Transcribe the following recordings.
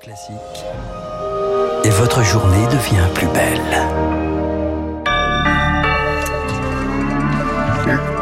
Classique. Et votre journée devient plus belle.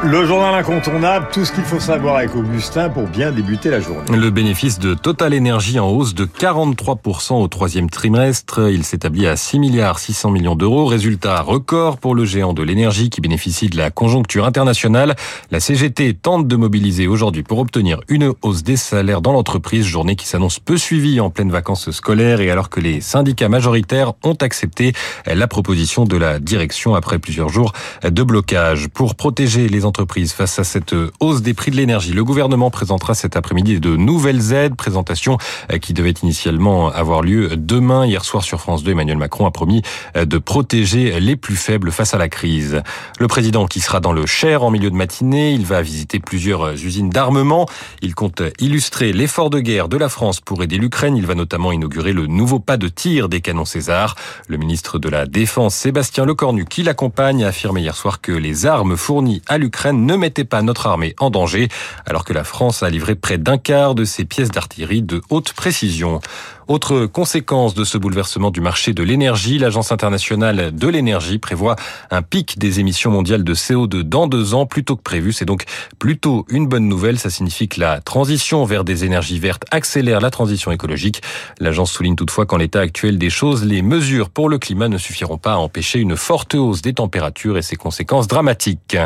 Le journal incontournable, tout ce qu'il faut savoir avec Augustin pour bien débuter la journée. Le bénéfice de Total Energy en hausse de 43% au troisième trimestre. Il s'établit à 6 milliards 600 millions d'euros. Résultat record pour le géant de l'énergie qui bénéficie de la conjoncture internationale. La CGT tente de mobiliser aujourd'hui pour obtenir une hausse des salaires dans l'entreprise, journée qui s'annonce peu suivie en pleine vacances scolaires et alors que les syndicats majoritaires ont accepté la proposition de la direction après plusieurs jours de blocage. Pour protéger les entreprises face à cette hausse des prix de l'énergie. Le gouvernement présentera cet après-midi de nouvelles aides, présentation euh, qui devait initialement avoir lieu demain. Hier soir sur France 2, Emmanuel Macron a promis euh, de protéger les plus faibles face à la crise. Le président qui sera dans le Cher en milieu de matinée, il va visiter plusieurs euh, usines d'armement. Il compte illustrer l'effort de guerre de la France pour aider l'Ukraine. Il va notamment inaugurer le nouveau pas de tir des canons César. Le ministre de la Défense, Sébastien Lecornu, qui l'accompagne, a affirmé hier soir que les armes fournies à l'Ukraine ne mettait pas notre armée en danger, alors que la France a livré près d'un quart de ses pièces d'artillerie de haute précision. Autre conséquence de ce bouleversement du marché de l'énergie, l'Agence internationale de l'énergie prévoit un pic des émissions mondiales de CO2 dans deux ans, plutôt que prévu. C'est donc plutôt une bonne nouvelle. Ça signifie que la transition vers des énergies vertes accélère la transition écologique. L'agence souligne toutefois qu'en l'état actuel des choses, les mesures pour le climat ne suffiront pas à empêcher une forte hausse des températures et ses conséquences dramatiques.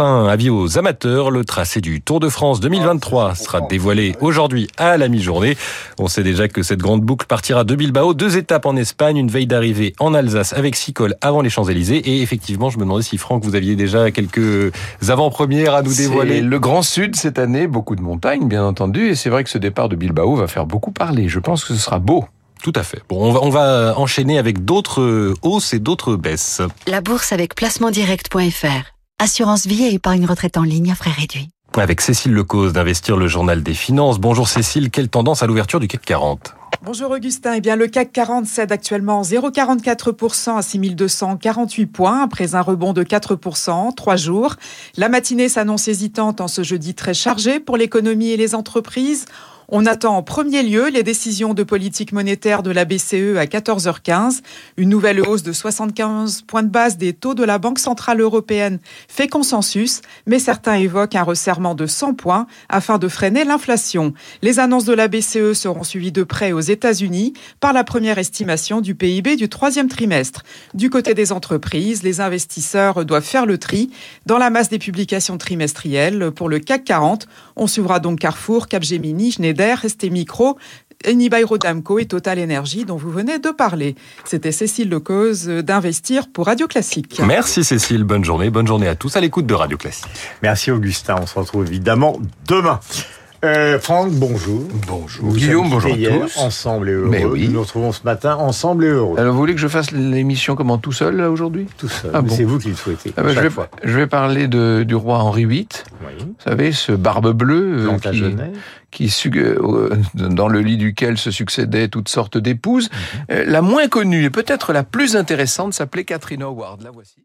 Avis aux amateurs, le tracé du Tour de France 2023 sera dévoilé aujourd'hui à la mi-journée. On sait déjà que cette grande boucle partira de Bilbao, deux étapes en Espagne, une veille d'arrivée en Alsace avec six cols avant les Champs-Élysées. Et effectivement, je me demandais si Franck, vous aviez déjà quelques avant-premières à nous dévoiler. le Grand Sud cette année, beaucoup de montagnes, bien entendu. Et c'est vrai que ce départ de Bilbao va faire beaucoup parler. Je pense que ce sera beau. Tout à fait. Bon, on va, on va enchaîner avec d'autres hausses et d'autres baisses. La bourse avec placementdirect.fr. Assurance vie et épargne retraite en ligne à frais réduits. Avec Cécile Lecause d'Investir le Journal des Finances. Bonjour Cécile, quelle tendance à l'ouverture du CAC 40 Bonjour Augustin. Eh bien, le CAC 40 cède actuellement 0,44% à 6248 points après un rebond de 4% en trois jours. La matinée s'annonce hésitante en ce jeudi très chargé pour l'économie et les entreprises. On attend en premier lieu les décisions de politique monétaire de la BCE à 14h15. Une nouvelle hausse de 75 points de base des taux de la Banque Centrale Européenne fait consensus, mais certains évoquent un resserrement de 100 points afin de freiner l'inflation. Les annonces de la BCE seront suivies de près aux États-Unis par la première estimation du PIB du troisième trimestre. Du côté des entreprises, les investisseurs doivent faire le tri dans la masse des publications trimestrielles. Pour le CAC 40, on suivra donc Carrefour, Capgemini, Schneider, ST Micro, Enibai Rodamco et Total Energy dont vous venez de parler. C'était Cécile Lecause d'Investir pour Radio Classique. Merci Cécile, bonne journée, bonne journée à tous à l'écoute de Radio Classique. Merci Augustin, on se retrouve évidemment demain. Euh, Franck, bonjour. Bonjour. Guillaume, bonjour à tous. Ensemble et heureux. Mais oui. Nous nous retrouvons ce matin ensemble et heureux. Alors, vous voulez que je fasse l'émission comment tout seul aujourd'hui? Tout seul. Ah, bon. C'est vous qui le souhaitez. Ah, bah, je, vais, fois. je vais parler de, du roi Henri VIII. Oui. Vous savez, ce barbe bleue euh, qui, qui euh, dans le lit duquel se succédaient toutes sortes d'épouses. Mm -hmm. La moins connue et peut-être la plus intéressante s'appelait Catherine Howard. La voici.